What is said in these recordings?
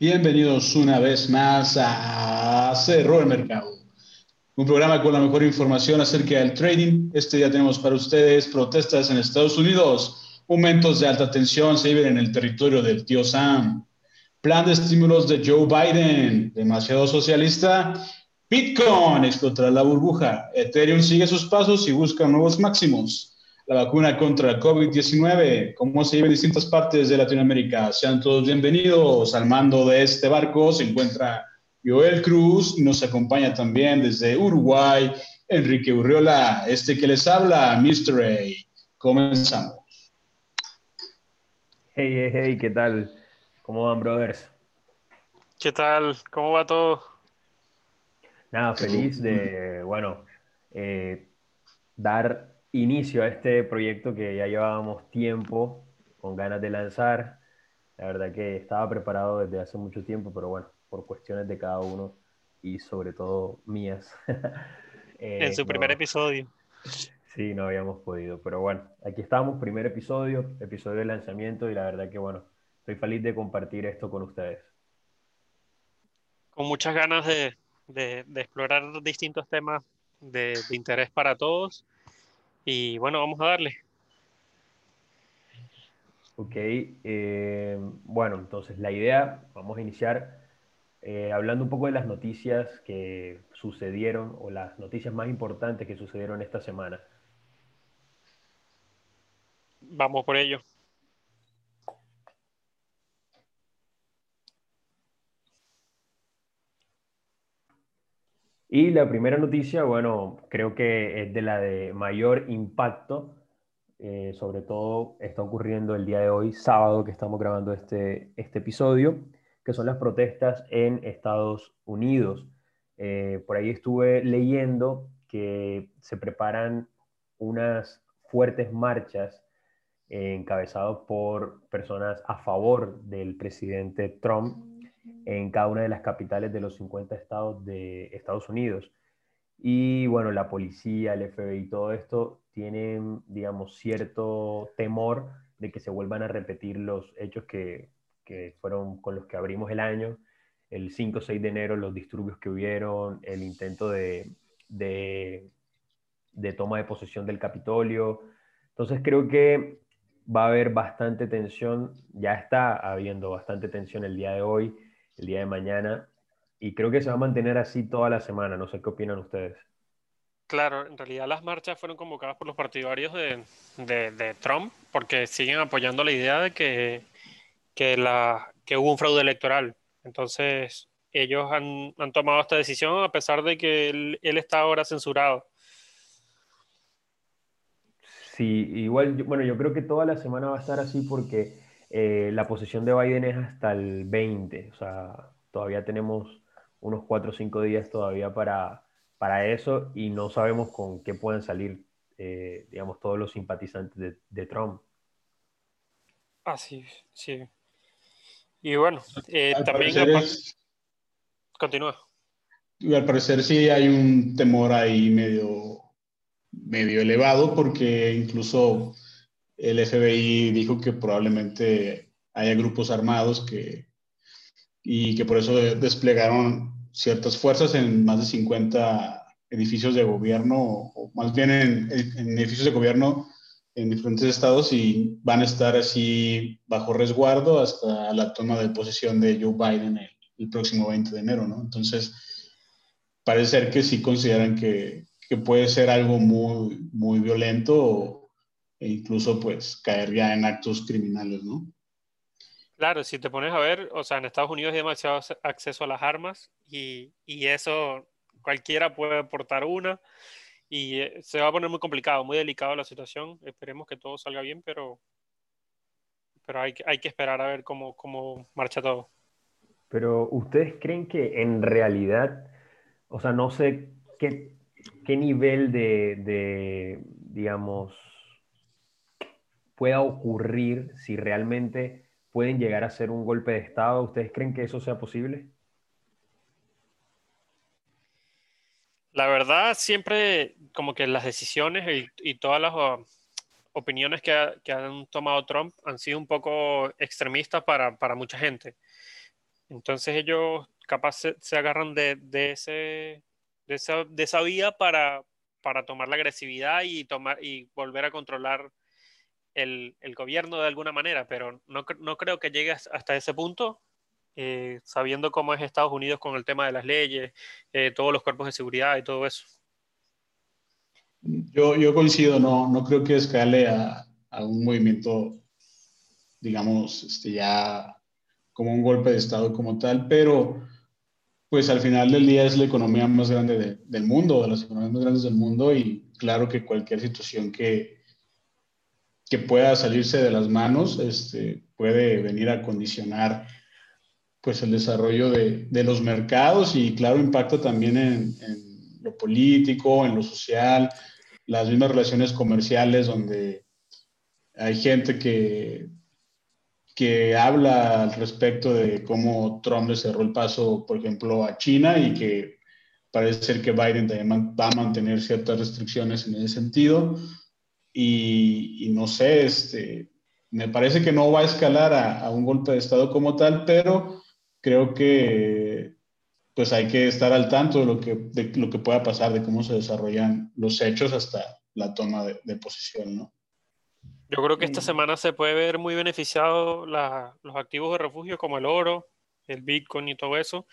Bienvenidos una vez más a Cerro el Mercado, un programa con la mejor información acerca del trading. Este día tenemos para ustedes protestas en Estados Unidos, momentos de alta tensión se viven en el territorio del tío Sam, plan de estímulos de Joe Biden, demasiado socialista, Bitcoin explotará la burbuja, Ethereum sigue sus pasos y busca nuevos máximos la vacuna contra el COVID-19, cómo se lleva en distintas partes de Latinoamérica. Sean todos bienvenidos. Al mando de este barco se encuentra Joel Cruz y nos acompaña también desde Uruguay Enrique Urriola. Este que les habla, Mr. A. Comenzamos. Hey, hey, hey, ¿qué tal? ¿Cómo van, brothers? ¿Qué tal? ¿Cómo va todo? Nada, feliz de, bueno, eh, dar inicio a este proyecto que ya llevábamos tiempo con ganas de lanzar. La verdad que estaba preparado desde hace mucho tiempo, pero bueno, por cuestiones de cada uno y sobre todo mías. eh, en su primer episodio. Sí, no habíamos podido, pero bueno, aquí estamos, primer episodio, episodio de lanzamiento y la verdad que bueno, estoy feliz de compartir esto con ustedes. Con muchas ganas de, de, de explorar distintos temas de, de interés para todos y bueno, vamos a darle. Ok, eh, bueno, entonces la idea, vamos a iniciar eh, hablando un poco de las noticias que sucedieron o las noticias más importantes que sucedieron esta semana. Vamos por ello. Y la primera noticia, bueno, creo que es de la de mayor impacto, eh, sobre todo está ocurriendo el día de hoy, sábado, que estamos grabando este, este episodio, que son las protestas en Estados Unidos. Eh, por ahí estuve leyendo que se preparan unas fuertes marchas eh, encabezadas por personas a favor del presidente Trump en cada una de las capitales de los 50 estados de Estados Unidos. Y bueno, la policía, el FBI, todo esto tienen, digamos, cierto temor de que se vuelvan a repetir los hechos que, que fueron con los que abrimos el año, el 5 o 6 de enero, los disturbios que hubieron, el intento de, de, de toma de posesión del Capitolio. Entonces creo que va a haber bastante tensión, ya está habiendo bastante tensión el día de hoy el día de mañana. Y creo que se va a mantener así toda la semana. No sé qué opinan ustedes. Claro, en realidad las marchas fueron convocadas por los partidarios de, de, Trump porque siguen apoyando la idea de que, que, la, que hubo un fraude electoral. Entonces, ellos han, han tomado esta decisión a pesar de que él, él, está ahora censurado. Sí, igual, bueno, yo creo que toda la semana va a estar así porque eh, la posición de Biden es hasta el 20, o sea, todavía tenemos unos 4 o 5 días todavía para, para eso y no sabemos con qué pueden salir, eh, digamos, todos los simpatizantes de, Trump. Ah, sí, sí. Y bueno, eh, también... Continúa. al parecer sí hay un temor ahí medio, medio elevado porque incluso el FBI dijo que probablemente haya grupos armados que, y que por eso desplegaron ciertas fuerzas en más de 50 edificios de gobierno, o más bien en, edificios de gobierno en diferentes estados y van a estar así bajo resguardo hasta la toma de posesión de Joe Biden el, próximo 20 de enero, ¿no? Entonces, parece ser que sí consideran que puede ser algo muy, muy violento e incluso pues caer ya en actos criminales, ¿no? Claro, si te pones a ver, o sea, en Estados Unidos hay demasiado acceso a las armas y, y eso cualquiera puede portar una y eh, se va a poner muy complicado, muy delicado la situación. Esperemos que todo salga bien, pero, pero hay, hay que esperar a ver cómo, cómo marcha todo. Pero ustedes creen que en realidad, o sea, no sé qué, qué nivel de, de digamos, pueda ocurrir si realmente pueden llegar a ser un golpe de Estado. ¿Ustedes creen que eso sea posible? La verdad, siempre como que las decisiones y, todas las uh, opiniones que, han tomado Trump han sido un poco extremistas para, mucha gente. Entonces ellos capaz se, agarran de, ese, de, esa, vía para, tomar la agresividad y volver a controlar el, gobierno de alguna manera, pero no, creo que llegue hasta ese punto, eh, sabiendo cómo es Estados Unidos con el tema de las leyes, eh, todos los cuerpos de seguridad y todo eso. Yo, yo coincido, no, no creo que escale a, a un movimiento, digamos, este, ya como un golpe de Estado como tal, pero pues al final del día es la economía más grande del mundo, de las economías más grandes del mundo y claro que cualquier situación que, que pueda salirse de las manos este, puede venir a condicionar pues el desarrollo de, de los mercados y claro impacta también en, en, lo político, en lo social, las mismas relaciones comerciales donde hay gente que que habla al respecto de cómo Trump le cerró el paso, por ejemplo, a China y que parece ser que Biden también va a mantener ciertas restricciones en ese sentido. Y, no sé, este, me parece que no va a escalar a, un golpe de Estado como tal, pero creo que pues hay que estar al tanto de lo que, de lo que pueda pasar, de cómo se desarrollan los hechos hasta la toma de, de posición, ¿no? Yo creo que esta semana se puede ver muy beneficiado los activos de refugio como el oro, el Bitcoin y todo eso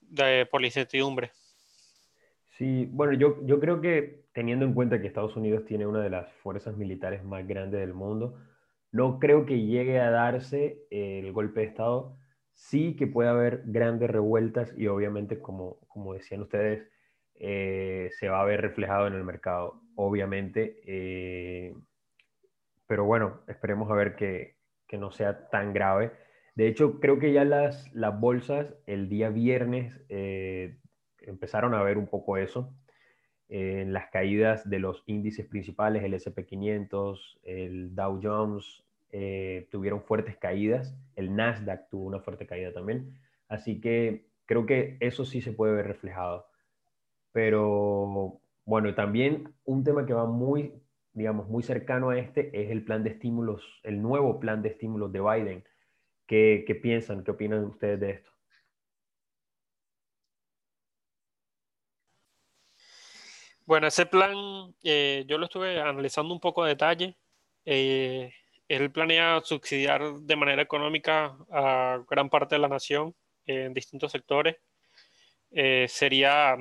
de, por la incertidumbre. Sí, bueno, yo, yo creo que teniendo en cuenta que Estados Unidos tiene una de las fuerzas militares más grandes del mundo, no creo que llegue a darse el golpe de Estado. Sí que puede haber grandes revueltas y obviamente, como, como decían ustedes, eh, se va a ver reflejado en el mercado. Obviamente, eh, pero bueno, esperemos a ver que, no sea tan grave. De hecho, creo que ya las, las bolsas el día viernes eh, empezaron a ver un poco eso. En las caídas de los índices principales, el SP500, el Dow Jones, eh, tuvieron fuertes caídas. El Nasdaq tuvo una fuerte caída también. Así que creo que eso sí se puede ver reflejado. Pero bueno, también un tema que va muy digamos, muy cercano a este es el plan de estímulos, el nuevo plan de estímulos de Biden. ¿Qué, qué piensan? ¿Qué opinan ustedes de esto? Bueno, ese plan eh, yo lo estuve analizando un poco a detalle. Eh, él planea subsidiar de manera económica a gran parte de la nación en distintos sectores. Eh, sería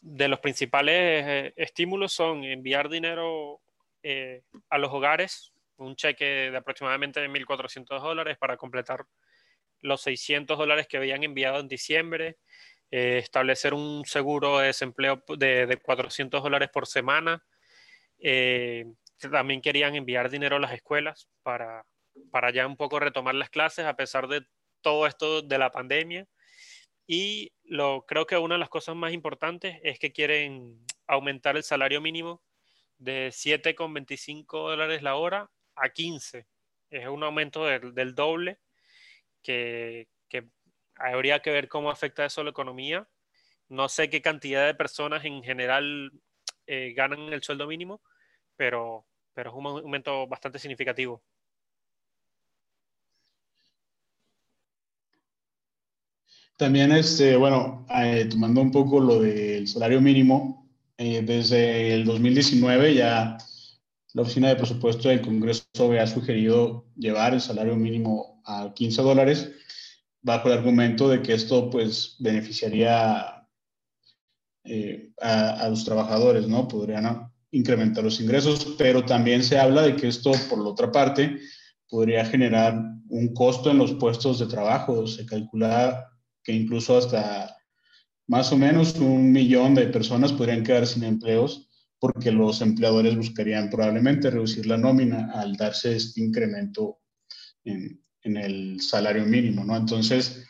de los principales estímulos son enviar dinero eh, a los hogares un cheque de aproximadamente 1.400 dólares para completar los 600 dólares que habían enviado en diciembre, eh, establecer un seguro de desempleo de, de 400 dólares por semana. Eh, también querían enviar dinero a las escuelas para, para ya un poco retomar las clases a pesar de todo esto de la pandemia. Y lo, creo que una de las cosas más importantes es que quieren aumentar el salario mínimo de 7,25 dólares la hora a 15. Es un aumento del, doble que, habría que ver cómo afecta eso a la economía. No sé qué cantidad de personas en general eh, ganan el sueldo mínimo, pero, pero es un aumento bastante significativo. También, este, bueno, eh, tomando un poco lo del salario mínimo, eh, desde el 2019 ya la Oficina de Presupuesto del Congreso ha sugerido llevar el salario mínimo a 15 dólares bajo el argumento de que esto pues beneficiaría eh, a, los trabajadores, ¿no? Podrían incrementar los ingresos, pero también se habla de que esto, por otra parte, podría generar un costo en los puestos de trabajo. Se calcula que incluso hasta más o menos un millón de personas podrían quedar sin empleos porque los empleadores buscarían probablemente reducir la nómina al darse este incremento en, en el salario mínimo, ¿no? Entonces,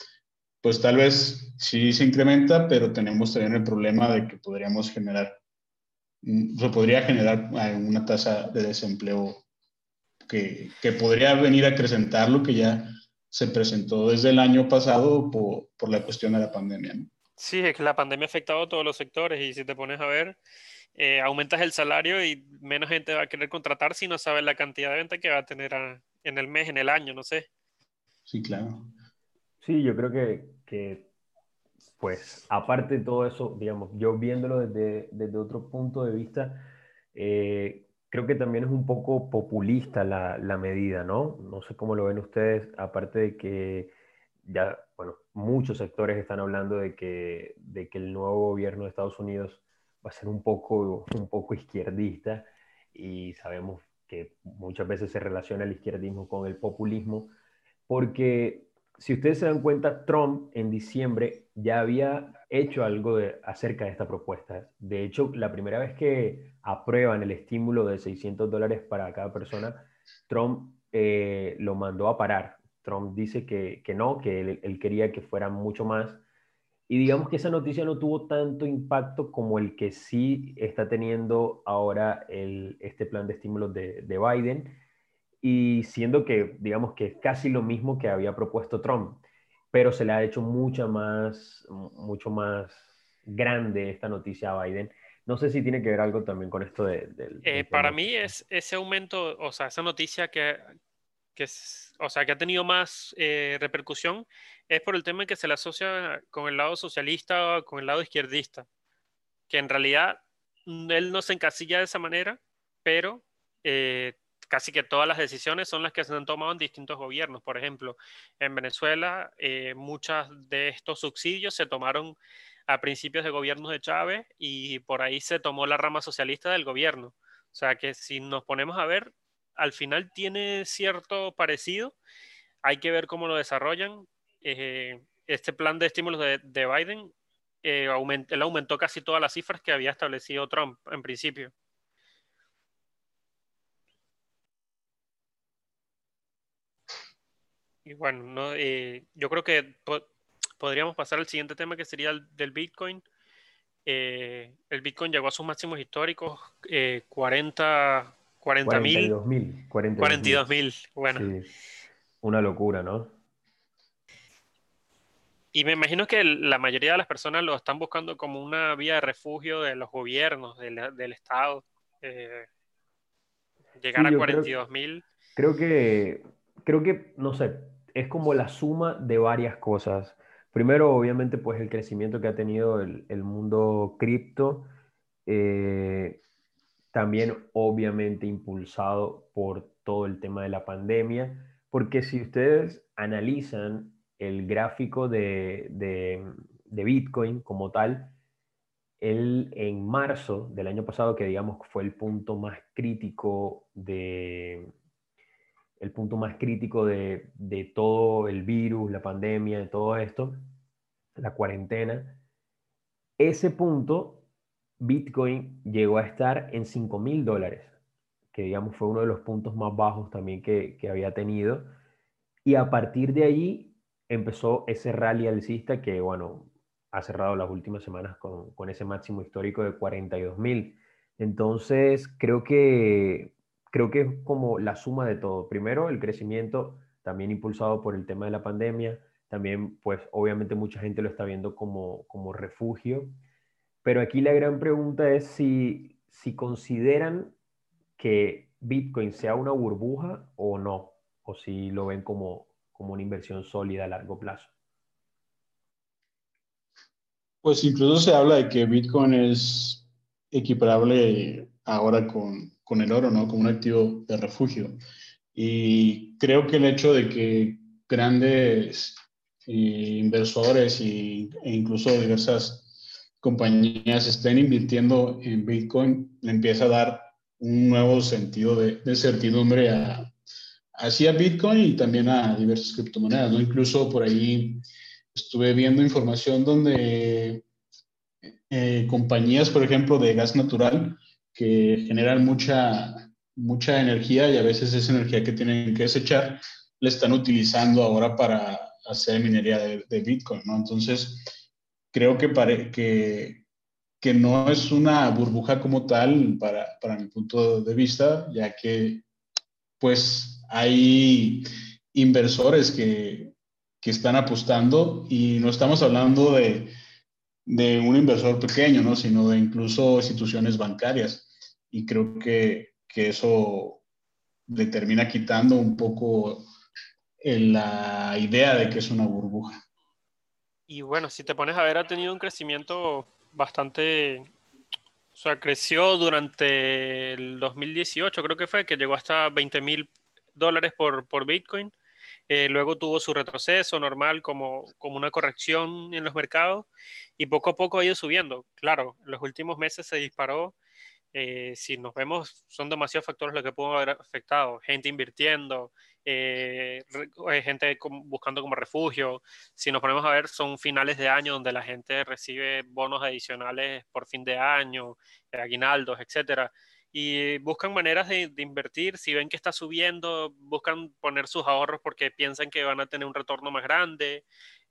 pues tal vez sí se incrementa, pero tenemos también el problema de que podríamos generar, se podría generar una tasa de desempleo que, que, podría venir a acrecentar lo que ya se presentó desde el año pasado por, por la cuestión de la pandemia, ¿no? Sí, es que la pandemia ha afectado a todos los sectores y si te pones a ver, eh, aumentas el salario y menos gente va a querer contratar si no sabes la cantidad de venta que va a tener en el mes, en el año, no sé. Sí, claro. Sí, yo creo que, que, pues, aparte de todo eso, digamos, yo viéndolo desde, desde otro punto de vista, eh, creo que también es un poco populista la, la, medida, ¿no? No sé cómo lo ven ustedes, aparte de que ya, bueno, muchos sectores están hablando de que, de que el nuevo gobierno de Estados Unidos va a ser un poco, un poco izquierdista y sabemos que muchas veces se relaciona el izquierdismo con el populismo, porque si ustedes se dan cuenta, Trump en diciembre ya había hecho algo de, acerca de esta propuesta. De hecho, la primera vez que aprueban el estímulo de 600 dólares para cada persona, Trump eh, lo mandó a parar. Trump dice que, que no, que él, él, quería que fuera mucho más. Y digamos que esa noticia no tuvo tanto impacto como el que sí está teniendo ahora el, este plan de estímulos de, de Biden y siendo que, digamos que es casi lo mismo que había propuesto Trump, pero se le ha hecho mucha más, mucho más grande esta noticia a Biden. No sé si tiene que ver algo también con esto de... eh, para mí es ese aumento, o sea, esa noticia que, que, es, o sea, que ha tenido más eh, repercusión es por el tema que se le asocia con el lado socialista o con el lado izquierdista, que en realidad él no se encasilla de esa manera, pero eh, casi que todas las decisiones son las que se han tomado en distintos gobiernos. Por ejemplo, en Venezuela, eh, muchos de estos subsidios se tomaron a principios de gobiernos de Chávez y por ahí se tomó la rama socialista del gobierno. O sea que si nos ponemos a ver, al final tiene cierto parecido. Hay que ver cómo lo desarrollan. Eh, este plan de estímulos de, Biden, eh, él aumentó casi todas las cifras que había establecido Trump en principio. Y bueno, no, eh, yo creo que podríamos pasar al siguiente tema que sería el del Bitcoin. Eh, el Bitcoin llegó a sus máximos históricos, eh, 40 mil. 42 mil. Bueno. Una locura, ¿no? Y me imagino que la mayoría de las personas lo están buscando como una vía de refugio de los gobiernos, del, Estado. Eh, llegar a 42 mil. Creo que, creo que, no sé, es como la suma de varias cosas. Primero, obviamente, pues el crecimiento que ha tenido el, el mundo cripto, eh, también obviamente impulsado por todo el tema de la pandemia, porque si ustedes analizan el gráfico de, de, de Bitcoin como tal, él en marzo del año pasado, que digamos fue el punto más crítico de, el punto más crítico de, todo el virus, la pandemia, de todo esto, la cuarentena, ese punto Bitcoin llegó a estar en 5 mil dólares, que digamos fue uno de los puntos más bajos también que, había tenido. Y a partir de ahí empezó ese rally alcista que, bueno, ha cerrado las últimas semanas con, con ese máximo histórico de 42 mil. Entonces, creo que creo que es como la suma de todo. Primero, el crecimiento también impulsado por el tema de la pandemia. También, pues, obviamente mucha gente lo está viendo como, como refugio. Pero aquí la gran pregunta es si, si consideran que Bitcoin sea una burbuja o no, o si lo ven como, como una inversión sólida a largo plazo. Pues incluso se habla de que Bitcoin es equiparable ahora con, con el oro, ¿no? Como un activo de refugio. Y creo que el hecho de que grandes eh, inversores e incluso diversas compañías estén invirtiendo en Bitcoin le empieza a dar un nuevo sentido de, certidumbre a, hacia Bitcoin y también a diversas criptomonedas, ¿no? Incluso por ahí estuve viendo información donde eh, compañías, por ejemplo, de gas natural, que generan mucha, mucha energía y a veces esa energía que tienen que desechar la están utilizando ahora para hacer minería de, Bitcoin. Entonces, creo que, que, que no es una burbuja como tal para, para mi punto de vista, ya que pues hay inversores que, que están apostando y no estamos hablando de, de un inversor pequeño, ¿no? sino de incluso instituciones bancarias. Y creo que, que eso le termina quitando un poco la idea de que es una burbuja. y bueno, si te pones a ver, ha tenido un crecimiento bastante, o sea, creció durante el 2018, creo que fue, que llegó hasta 20 mil dólares por, por Bitcoin. Eh, luego tuvo su retroceso normal como, como una corrección en los mercados y poco a poco ha ido subiendo. Claro, en los últimos meses se disparó. Eh, si nos vemos, son demasiados factores los que pueden haber afectado. Gente invirtiendo, eh, gente buscando como refugio. Si nos ponemos a ver, son finales de año donde la gente recibe bonos adicionales por fin de año, aguinaldos, etcétera y buscan maneras de, invertir. Si ven que está subiendo, buscan poner sus ahorros porque piensan que van a tener un retorno más grande.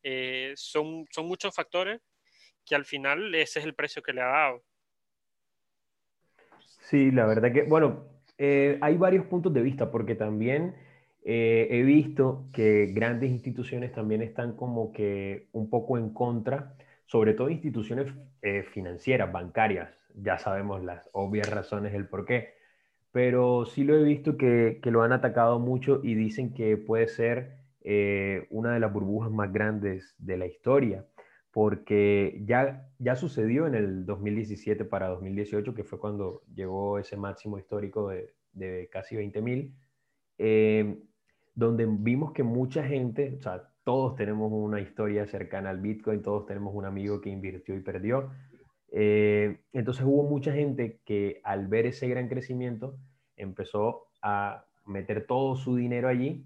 Eh, son muchos factores que al final ese es el precio que le ha dado. Sí, la verdad que, bueno, eh, hay varios puntos de vista porque también eh, he visto que grandes instituciones también están como que un poco en contra, sobre todo instituciones financieras, bancarias. Ya sabemos las obvias razones del por qué, pero sí lo he visto que, que lo han atacado mucho y dicen que puede ser eh, una de las burbujas más grandes de la historia, porque ya, ya sucedió en el 2017 para 2018, que fue cuando llegó ese máximo histórico de, de casi 20 mil, eh, donde vimos que mucha gente, o sea, todos tenemos una historia cercana al Bitcoin, todos tenemos un amigo que invirtió y perdió, eh, entonces hubo mucha gente que al ver ese gran crecimiento empezó a meter todo su dinero allí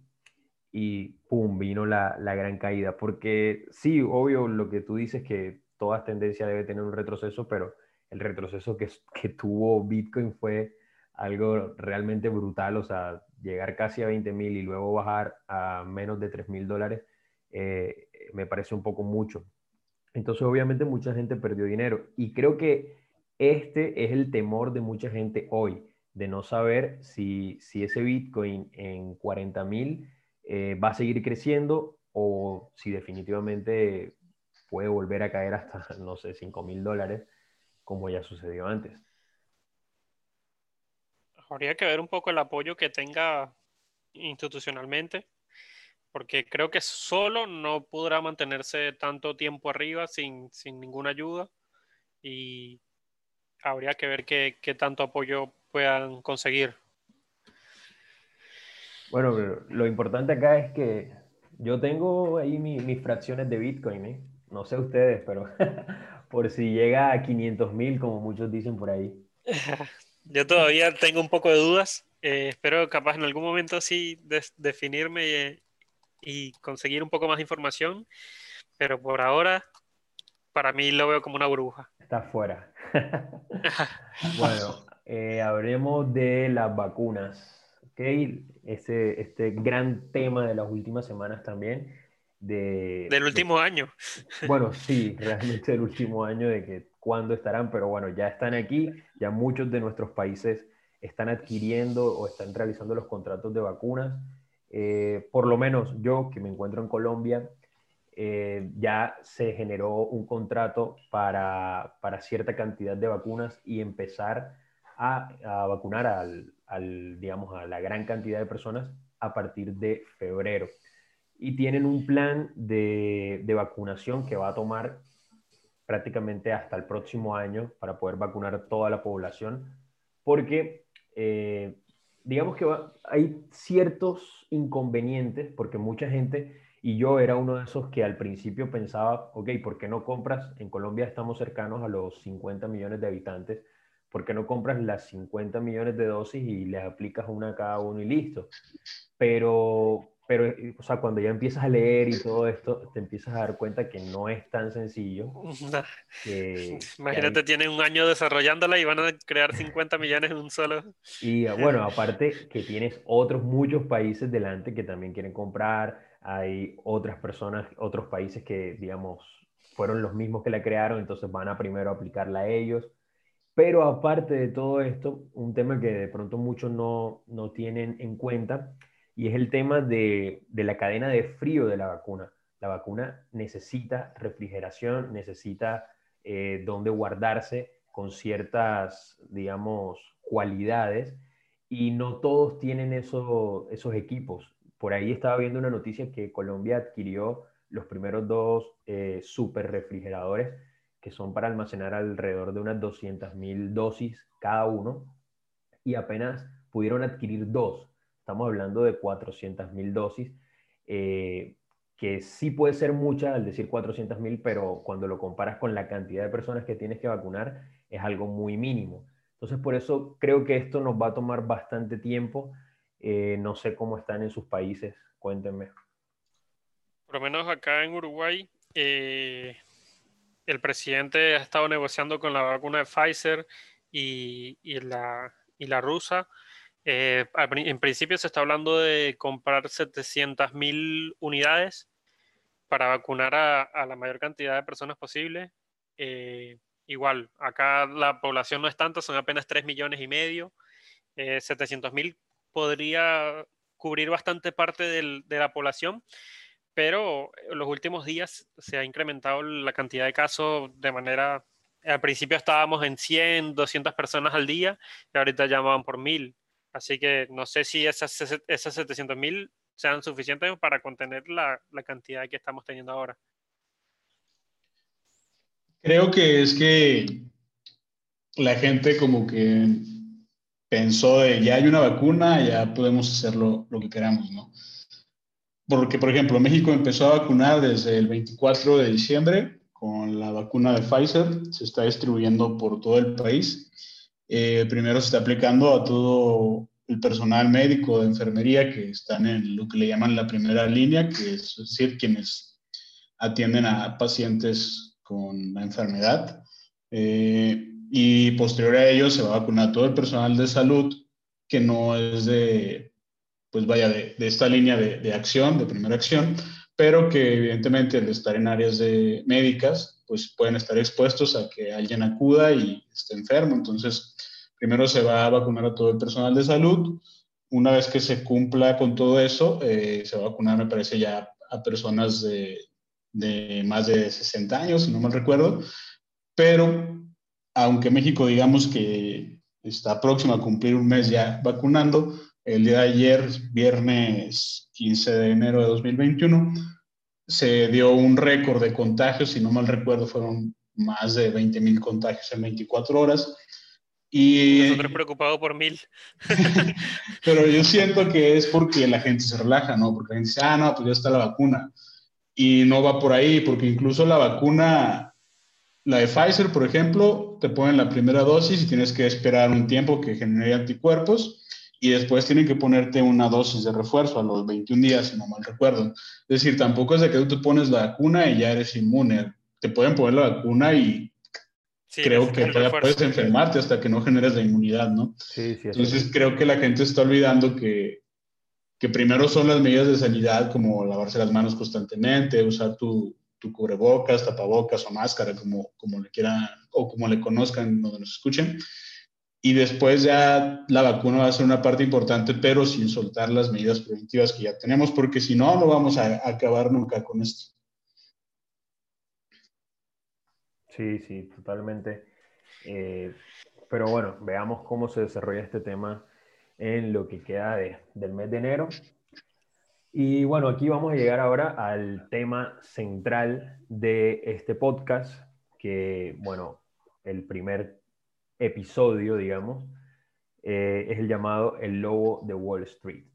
y ¡pum! vino la, la, gran caída. Porque sí, obvio lo que tú dices que toda tendencia debe tener un retroceso, pero el retroceso que, que tuvo Bitcoin fue algo realmente brutal, o sea, llegar casi a 20 mil y luego bajar a menos de 3 mil dólares, eh, me parece un poco mucho. Entonces, obviamente, mucha gente perdió dinero. Y creo que este es el temor de mucha gente hoy, de no saber si, si ese Bitcoin en 40 mil eh, va a seguir creciendo o si definitivamente puede volver a caer hasta, no sé, 5 mil dólares, como ya sucedió antes. Habría que ver un poco el apoyo que tenga institucionalmente porque creo que solo no podrá mantenerse tanto tiempo arriba sin, ninguna ayuda y habría que ver qué, tanto apoyo puedan conseguir. Bueno, lo importante acá es que yo tengo ahí mis fracciones de Bitcoin, ¿eh? no sé ustedes, pero por si llega a 500 mil, como muchos dicen por ahí. Yo todavía tengo un poco de dudas. Eh, espero capaz en algún momento sí definirme y conseguir un poco más de información, pero por ahora para mí lo veo como una burbuja. Está fuera. bueno, eh, hablemos de las vacunas. ¿Okay? Este, este gran tema de las últimas semanas también. De, del último año. Bueno, sí, realmente del último año de que cuándo estarán, pero bueno, ya están aquí, ya muchos de nuestros países están adquiriendo o están realizando los contratos de vacunas. Eh, por lo menos yo que me encuentro en Colombia, eh, ya se generó un contrato para, para, cierta cantidad de vacunas y empezar a, vacunar al, digamos, a la gran cantidad de personas a partir de febrero. Y tienen un plan de, de vacunación que va a tomar prácticamente hasta el próximo año para poder vacunar toda la población, porque eh, digamos que hay ciertos inconvenientes porque mucha gente, y yo era uno de esos que al principio pensaba, ok, ¿por qué no compras? En Colombia estamos cercanos a los 50 millones de habitantes, ¿por qué no compras las 50 millones de dosis y les aplicas una a cada uno y listo? Pero pero, eh, o sea, cuando ya empiezas a leer y todo esto, te empiezas a dar cuenta que no es tan sencillo. Imagínate, tienen un año desarrollándola y van a crear 50 millones en un solo. Y ah, bueno, aparte que tienes otros muchos países delante que también quieren comprar, hay otras personas, otros países que, digamos, fueron los mismos que la crearon, entonces van a primero aplicarla a ellos. Pero aparte de todo esto, un tema que de pronto muchos no, no tienen en cuenta y es el tema de, la cadena de frío de la vacuna. La vacuna necesita refrigeración, necesita eh, donde guardarse con ciertas, digamos, cualidades y no todos tienen esos equipos. Por ahí estaba viendo una noticia que Colombia adquirió los primeros dos eh, super refrigeradores que son para almacenar alrededor de unas 200.000 dosis cada uno y apenas pudieron adquirir dos. Estamos hablando de 400.000 dosis, eh, que sí puede ser mucha al decir 400.000, pero cuando lo comparas con la cantidad de personas que tienes que vacunar es algo muy mínimo. Entonces, por eso creo que esto nos va a tomar bastante tiempo. Eh, no sé cómo están en sus países, cuéntenme. Por lo menos acá en Uruguay, eh, el presidente ha estado negociando con la vacuna de Pfizer y, la, rusa. Eh, en principio se está hablando de comprar 700 mil unidades para vacunar a, la mayor cantidad de personas posible. Eh, igual, acá la población no es tanta, son apenas 3 millones y medio. 700 eh, mil podría cubrir bastante parte de la población, pero en los últimos días se ha incrementado la cantidad de casos de manera, al principio estábamos en 100, 200 personas al día y ahorita ya van por 1000. Así que no sé si esas, esas 700 mil sean suficientes para contener la, la cantidad que estamos teniendo ahora. Creo que es que la gente como que pensó de ya hay una vacuna, ya podemos hacer lo, que queramos, ¿no? Porque, por ejemplo, México empezó a vacunar desde el 24 de diciembre con la vacuna de Pfizer, se está distribuyendo por todo el país. Eh, primero se está aplicando a todo el personal médico de enfermería que están en lo que le llaman la primera línea, que es decir, quienes atienden a pacientes con la enfermedad. Eh, y posterior a ello se va a vacunar todo el personal de salud que no es de pues vaya, de, esta línea de, acción, de primera acción, pero que evidentemente al estar en áreas de médicas, pues pueden estar expuestos a que alguien acuda y esté enfermo. Entonces, primero se va a vacunar a todo el personal de salud. Una vez que se cumpla con todo eso, eh, se va a vacunar, me parece, ya a personas de, de más de 60 años, si no mal recuerdo. Pero, aunque México, digamos que está próximo a cumplir un mes ya vacunando, el día de ayer, viernes 15 de enero de 2021, se dio un récord de contagios, si no mal recuerdo, fueron más de 20 mil contagios en 24 horas. Y, Nosotros preocupados por mil. pero yo siento que es porque la gente se relaja, ¿no? Porque la gente dice, ah, no, pues ya está la vacuna. Y no va por ahí, porque incluso la vacuna, la de Pfizer, por ejemplo, te ponen la primera dosis y tienes que esperar un tiempo que genere anticuerpos y después tienen que ponerte una dosis de refuerzo a los 21 días, si no mal recuerdo. Es decir, tampoco es de que tú te pones la vacuna y ya eres inmune. Te pueden poner la vacuna y creo que puedes enfermarte hasta que no generes la inmunidad, ¿no? Sí, sí, Entonces creo que la gente está olvidando que, que primero son las medidas de sanidad como lavarse las manos constantemente, usar tu, tu cubrebocas, tapabocas o máscara, como, como le quieran o como le conozcan donde nos escuchen y después ya la vacuna va a ser una parte importante, pero sin soltar las medidas preventivas que ya tenemos, porque si no, no vamos a, acabar nunca con esto. Sí, sí, totalmente. Eh, pero bueno, veamos cómo se desarrolla este tema en lo que queda del mes de enero. Y bueno, aquí vamos a llegar ahora al tema central de este podcast, que bueno, el primer episodio, digamos, eh, es el llamado El Lobo de Wall Street.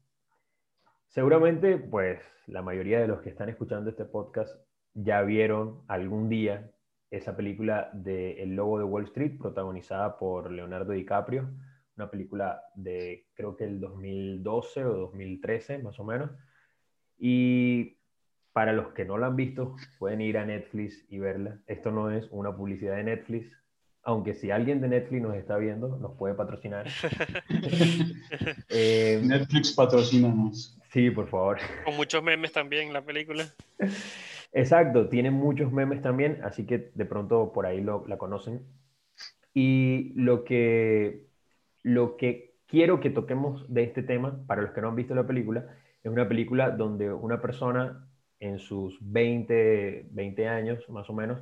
Seguramente, pues, la mayoría de los que están escuchando este podcast ya vieron algún día esa película de El Lobo de Wall Street, protagonizada por Leonardo DiCaprio, una película de creo que el 2012 o 2013, más o menos. Y para los que no la han visto, pueden ir a Netflix y verla. Esto no es una publicidad de Netflix, aunque si alguien de Netflix nos está viendo, nos puede patrocinar. Eh, Netflix patrocínanos. Sí, por favor. Con muchos memes también la película. Exacto, tiene muchos memes también, así que de pronto por ahí lo, la conocen. Y lo que, lo que quiero que toquemos de este tema, para los que no han visto la película, es una película donde una persona en sus 20, 20 años más o menos,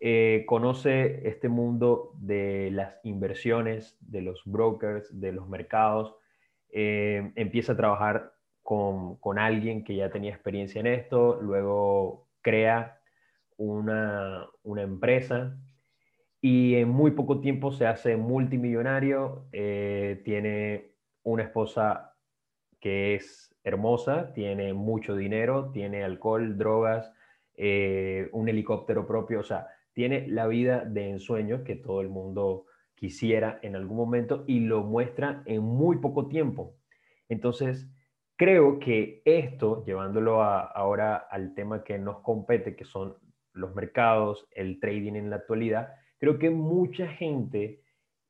eh, conoce este mundo de las inversiones, de los brokers, de los mercados, eh, empieza a trabajar con, alguien que ya tenía experiencia en esto, luego crea una, una empresa y en muy poco tiempo se hace multimillonario, eh, tiene una esposa que es hermosa, tiene mucho dinero, tiene alcohol, drogas, un helicóptero propio, o sea, tiene la vida de ensueño que todo el mundo quisiera en algún momento y lo muestra en muy poco tiempo. Entonces, creo que esto, llevándolo ahora al tema que nos compete, que son los mercados, el trading en la actualidad, creo que mucha gente,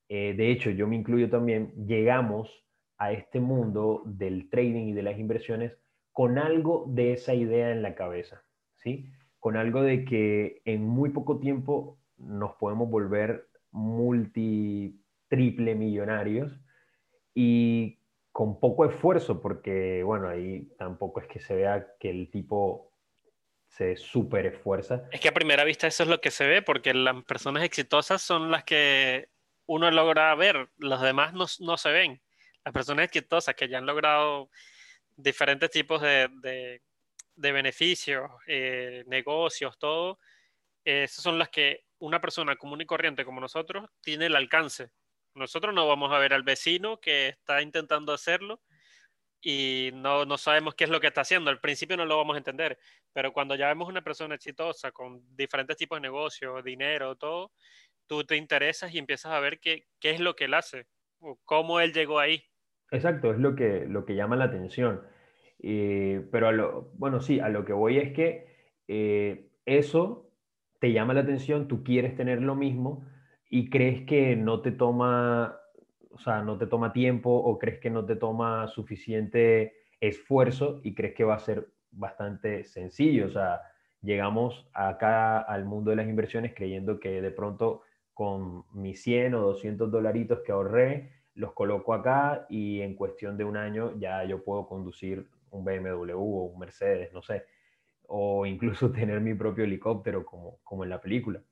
eh, de hecho yo me incluyo también, llegamos a este mundo del trading y de las inversiones con algo de esa idea en la cabeza, ¿sí? Con algo de que en muy poco tiempo nos podemos volver multi, triple millonarios y con poco esfuerzo, porque bueno, ahí tampoco es que se vea que el tipo se super esfuerza. Es que a primera vista eso es lo que se ve, porque las personas exitosas son las que uno logra ver, los demás no, no se ven. Las personas exitosas que ya han logrado diferentes tipos de, de, de beneficios, eh, negocios, todo, esas son las que una persona común y corriente como nosotros tiene el alcance. Nosotros no vamos a ver al vecino que está intentando hacerlo y no, no, sabemos qué es lo que está haciendo. Al principio no lo vamos a entender, pero cuando ya vemos una persona exitosa con diferentes tipos de negocios, dinero, todo, tú te interesas y empiezas a ver qué, qué es lo que él hace o cómo él llegó ahí. Exacto, es lo que, lo que llama la atención. Pero a lo, bueno, sí, a lo que voy es que eh, eso te llama la atención, tú quieres tener lo mismo y crees que no te toma o sea, no te toma tiempo o crees que no te toma suficiente esfuerzo y crees que va a ser bastante sencillo. O sea, llegamos acá al mundo de las inversiones creyendo que de pronto con mis 100 o 200 dolaritos que ahorré, los coloco acá y en cuestión de un año ya yo puedo conducir un BMW o un Mercedes, no sé, o incluso tener mi propio helicóptero como, como en la película.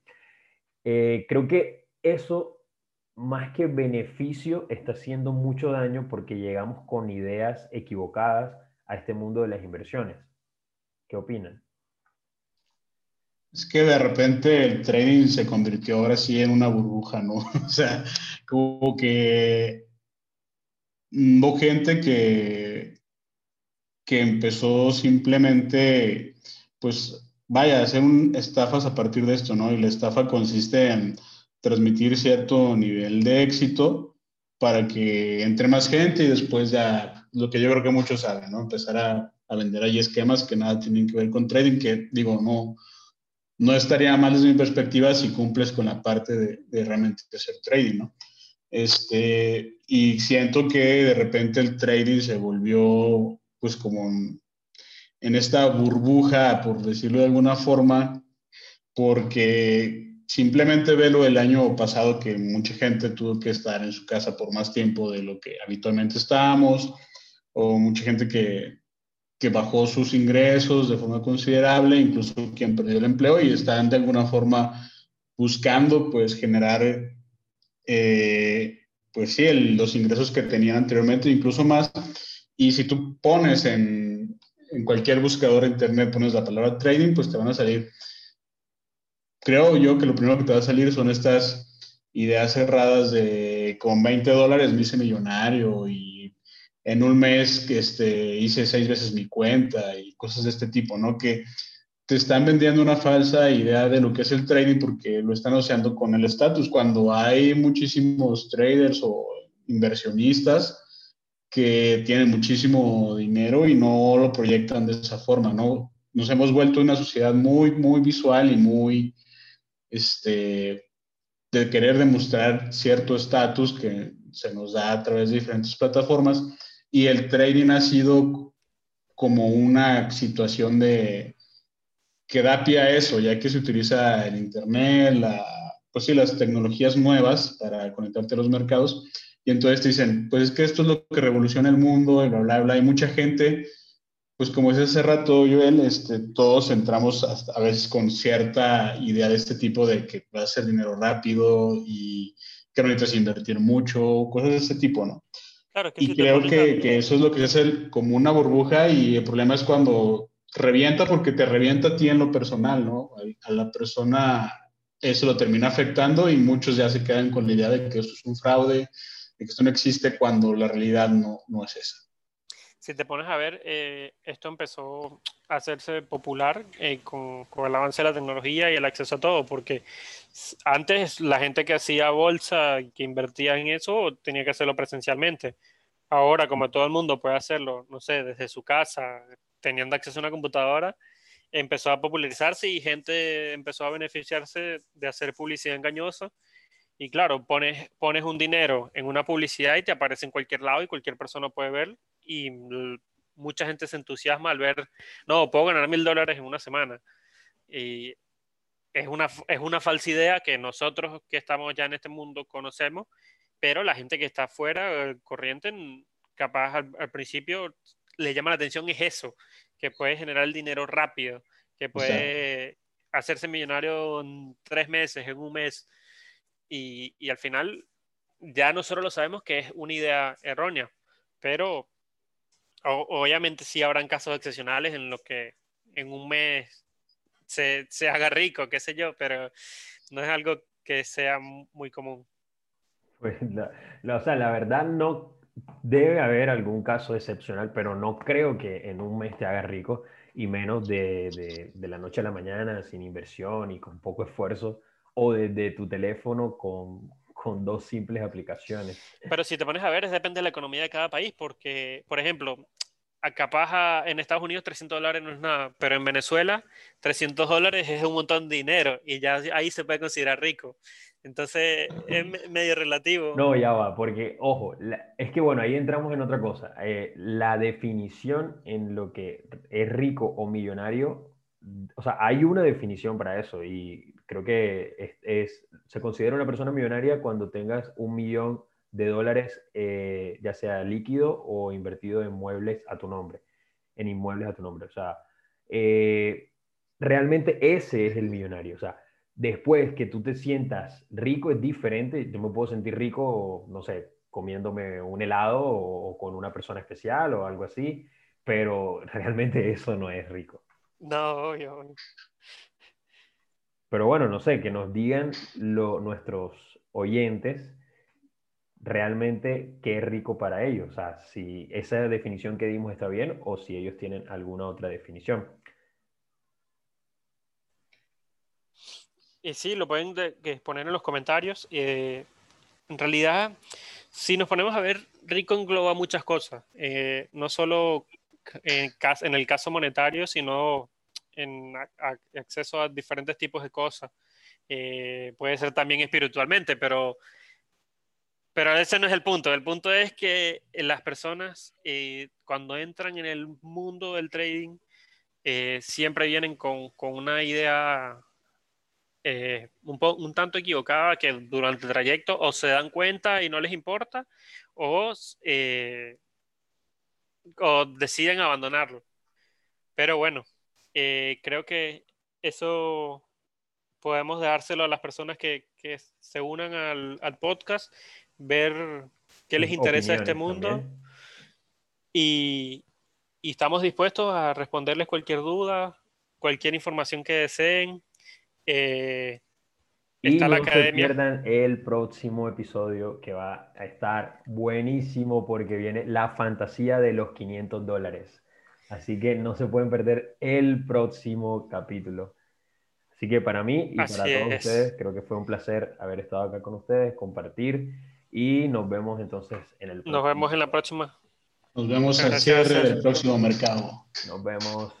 Eh, creo que eso más que beneficio, está haciendo mucho daño porque llegamos con ideas equivocadas a este mundo de las inversiones. ¿Qué opinan? Es que de repente el trading se convirtió ahora sí en una burbuja, ¿no? O sea, como que hubo gente que, que empezó simplemente, pues, vaya, a hacer un, estafas a partir de esto, ¿no? Y la estafa consiste en transmitir cierto nivel de éxito para que entre más gente y después ya, lo que yo creo que muchos saben, ¿no? Empezar a, a vender ahí esquemas que nada tienen que ver con trading, que digo, no, no estaría mal desde mi perspectiva si cumples con la parte de, de realmente hacer trading, ¿no? Este, y siento que de repente el trading se volvió pues como en esta burbuja, por decirlo de alguna forma, porque simplemente velo el año pasado que mucha gente tuvo que estar en su casa por más tiempo de lo que habitualmente estábamos, o mucha gente que, que bajó sus ingresos de forma considerable, incluso quien perdió el empleo y están de alguna forma buscando pues generar eh, pues sí, los ingresos que tenían anteriormente, incluso más. Y si tú pones en, en cualquier buscador de internet, pones la palabra trading, pues te van a salir creo yo que lo primero que te va a salir son estas ideas cerradas de con 20 dólares me hice millonario y en un mes este, hice seis veces mi cuenta y cosas de este tipo, ¿no? Que te están vendiendo una falsa idea de lo que es el trading porque lo están asociando con el estatus, cuando hay muchísimos traders o inversionistas que tienen muchísimo dinero y no lo proyectan de esa forma, ¿no? Nos hemos vuelto una sociedad muy, muy visual y muy este, de querer demostrar cierto estatus que se nos da a través de diferentes plataformas y el trading ha sido como una situación de que da pie a eso, ya que se utiliza el internet, la, pues sí, las tecnologías nuevas para conectarte a los mercados y entonces te dicen, pues es que esto es lo que revoluciona el mundo y bla, bla, bla. Hay mucha gente pues como es hace rato, Joel, este, todos entramos a, veces con cierta idea de este tipo de que va a ser dinero rápido y que no necesitas invertir mucho, cosas de ese tipo, ¿no? Claro, que y creo que, que, eso es lo que se hace como una burbuja y el problema es cuando revienta porque te revienta a ti en lo personal, ¿no? A la persona eso lo termina afectando y muchos ya se quedan con la idea de que esto es un fraude, esto no existe cuando la realidad no, no es esa. Si te pones a ver, eh, esto empezó a hacerse popular eh, con, con, el avance de la tecnología y el acceso a todo, porque antes la gente que hacía bolsa, que invertía en eso, tenía que hacerlo presencialmente. Ahora, como todo el mundo puede hacerlo, no sé, desde su casa, teniendo acceso a una computadora, empezó a popularizarse y gente empezó a beneficiarse de hacer publicidad engañosa. Y claro, pones, pones un dinero en una publicidad y te aparece en cualquier lado y cualquier persona puede ver y mucha gente se entusiasma al ver, no, puedo ganar mil dólares en una semana. Y es una, es una falsa idea que nosotros que estamos ya en este mundo conocemos, pero la gente que está afuera, corriente, capaz al, principio le llama la atención es eso, que puede generar el dinero rápido, que puede hacerse millonario en tres meses, en un mes, y, al final ya nosotros lo sabemos que es una idea errónea, pero obviamente sí habrán casos excepcionales en los que en un mes se, se, haga rico, qué sé yo, pero no es algo que sea muy común. Pues la, o sea, la verdad no debe haber algún caso excepcional, pero no creo que en un mes te haga rico y menos de, de, de la noche a la mañana sin inversión y con poco esfuerzo o desde tu teléfono con, con dos simples aplicaciones. Pero si te pones a ver, depende de la economía de cada país, porque, por ejemplo, capaz en Estados Unidos 300 dólares no es nada, pero en Venezuela 300 dólares es un montón de dinero y ya ahí se puede considerar rico. Entonces es medio relativo. No, ya va, porque, ojo, es que bueno, ahí entramos en otra cosa. Eh, la definición en lo que es rico o millonario, o sea, hay una definición para eso y creo que es, se considera una persona millonaria cuando tengas un millón de dólares, eh, ya sea líquido o invertido en muebles a tu nombre, en inmuebles a tu nombre. O sea, eh, realmente ese es el millonario. O sea, después que tú te sientas rico es diferente. Yo me puedo sentir rico, no sé, comiéndome un helado o, con una persona especial o algo así, pero realmente eso no es rico. No, yo... Pero bueno, no sé, que nos digan nuestros oyentes realmente qué rico para ellos. O sea, si esa definición que dimos está bien o si ellos tienen alguna otra definición. Y sí, lo pueden poner en los comentarios. Eh, en realidad, si nos ponemos a ver, rico engloba muchas cosas. Eh, no solo en, el caso monetario, sino en acceso a diferentes tipos de cosas. Eh, puede ser también espiritualmente, pero, pero ese no es el punto. El punto es que las personas eh, cuando entran en el mundo del trading eh, siempre vienen con, con una idea un, un, tanto equivocada que durante el trayecto o se dan cuenta y no les importa o, o deciden abandonarlo. Pero bueno, eh, creo que eso podemos dárselo a las personas que, que se unan al, al, podcast, ver qué les interesa este mundo y, y, estamos dispuestos a responderles cualquier duda, cualquier información que deseen. Eh, y no se pierdan el próximo episodio que va a estar buenísimo porque viene la fantasía de los 500 dólares. Así que no se pueden perder el próximo capítulo. Así que para mí y para todos ustedes, creo que fue un placer haber estado acá con ustedes, compartir y nos vemos entonces en el próximo. Nos vemos en la próxima. Nos vemos al cierre del próximo mercado. Nos vemos.